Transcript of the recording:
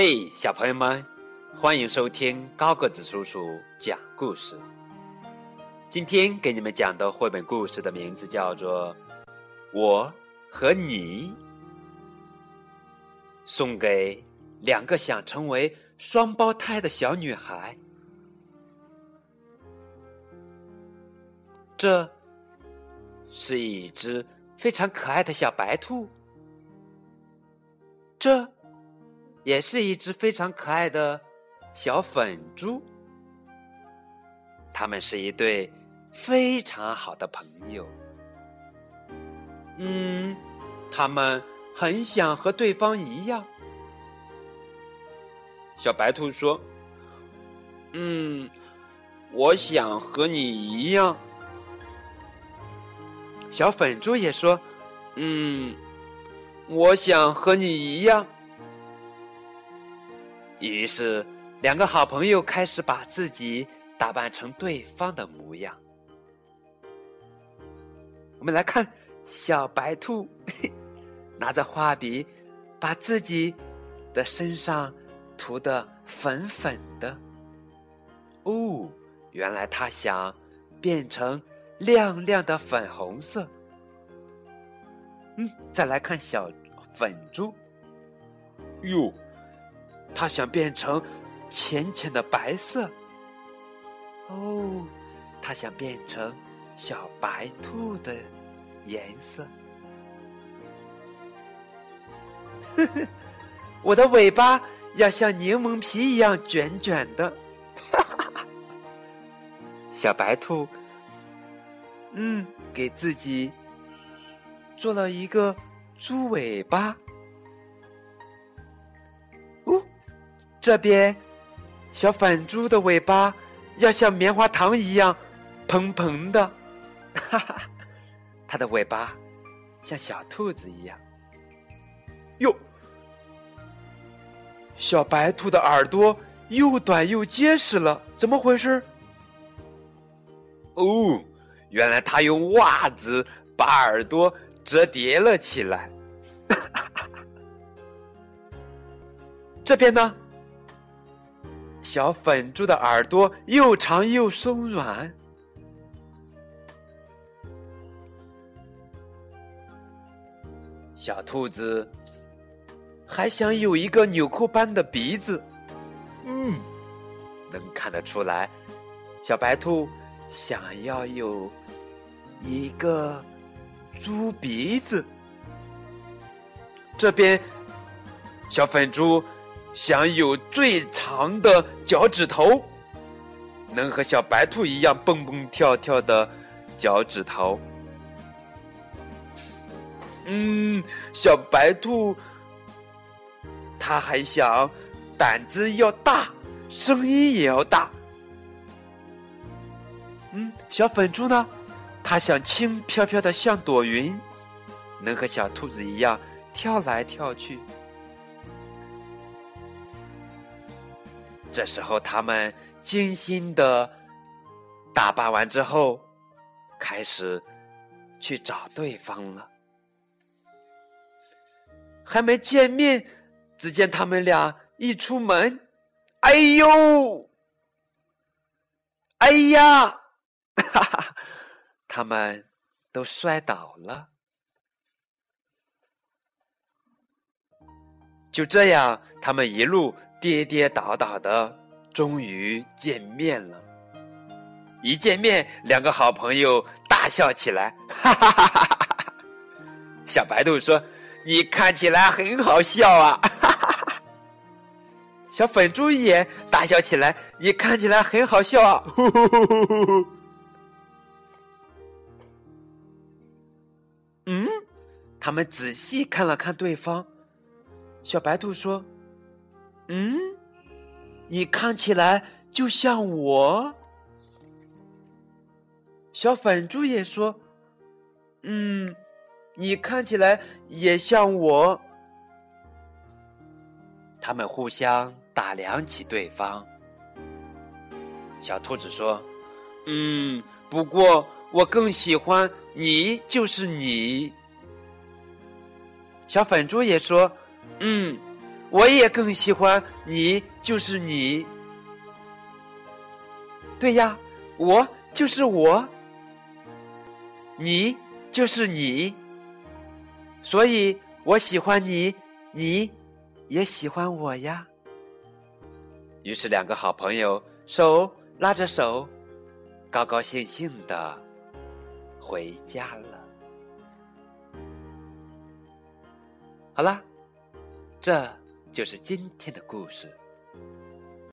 嘿，小朋友们，欢迎收听高个子叔叔讲故事。今天给你们讲的绘本故事的名字叫做《我和你》，送给两个想成为双胞胎的小女孩。这是一只非常可爱的小白兔。这。也是一只非常可爱的小粉猪，他们是一对非常好的朋友。嗯，他们很想和对方一样。小白兔说：“嗯，我想和你一样。”小粉猪也说：“嗯，我想和你一样。”于是，两个好朋友开始把自己打扮成对方的模样。我们来看，小白兔 拿着画笔，把自己的身上涂得粉粉的。哦，原来他想变成亮亮的粉红色。嗯，再来看小粉猪，哟。他想变成浅浅的白色。哦，他想变成小白兔的颜色。呵呵，我的尾巴要像柠檬皮一样卷卷的。哈哈！小白兔，嗯，给自己做了一个猪尾巴。这边，小粉猪的尾巴要像棉花糖一样蓬蓬的，哈哈，它的尾巴像小兔子一样。哟，小白兔的耳朵又短又结实了，怎么回事？哦，原来它用袜子把耳朵折叠了起来。这边呢？小粉猪的耳朵又长又松软，小兔子还想有一个纽扣般的鼻子。嗯，能看得出来，小白兔想要有一个猪鼻子。这边，小粉猪。想有最长的脚趾头，能和小白兔一样蹦蹦跳跳的脚趾头。嗯，小白兔，他还想胆子要大，声音也要大。嗯，小粉猪呢？它想轻飘飘的像朵云，能和小兔子一样跳来跳去。这时候，他们精心的打扮完之后，开始去找对方了。还没见面，只见他们俩一出门，哎呦，哎呀，哈哈，他们都摔倒了。就这样，他们一路。跌跌倒倒的，终于见面了。一见面，两个好朋友大笑起来，哈哈哈哈哈哈！小白兔说：“你看起来很好笑啊！”哈哈哈哈小粉猪也大笑起来：“你看起来很好笑啊！”呼呼呼呼呼。嗯，他们仔细看了看对方。小白兔说。嗯，你看起来就像我。小粉猪也说：“嗯，你看起来也像我。”他们互相打量起对方。小兔子说：“嗯，不过我更喜欢你，就是你。”小粉猪也说：“嗯。”我也更喜欢你，就是你。对呀，我就是我，你就是你，所以我喜欢你，你也喜欢我呀。于是，两个好朋友手拉着手，高高兴兴的回家了。好啦，这就是今天的故事。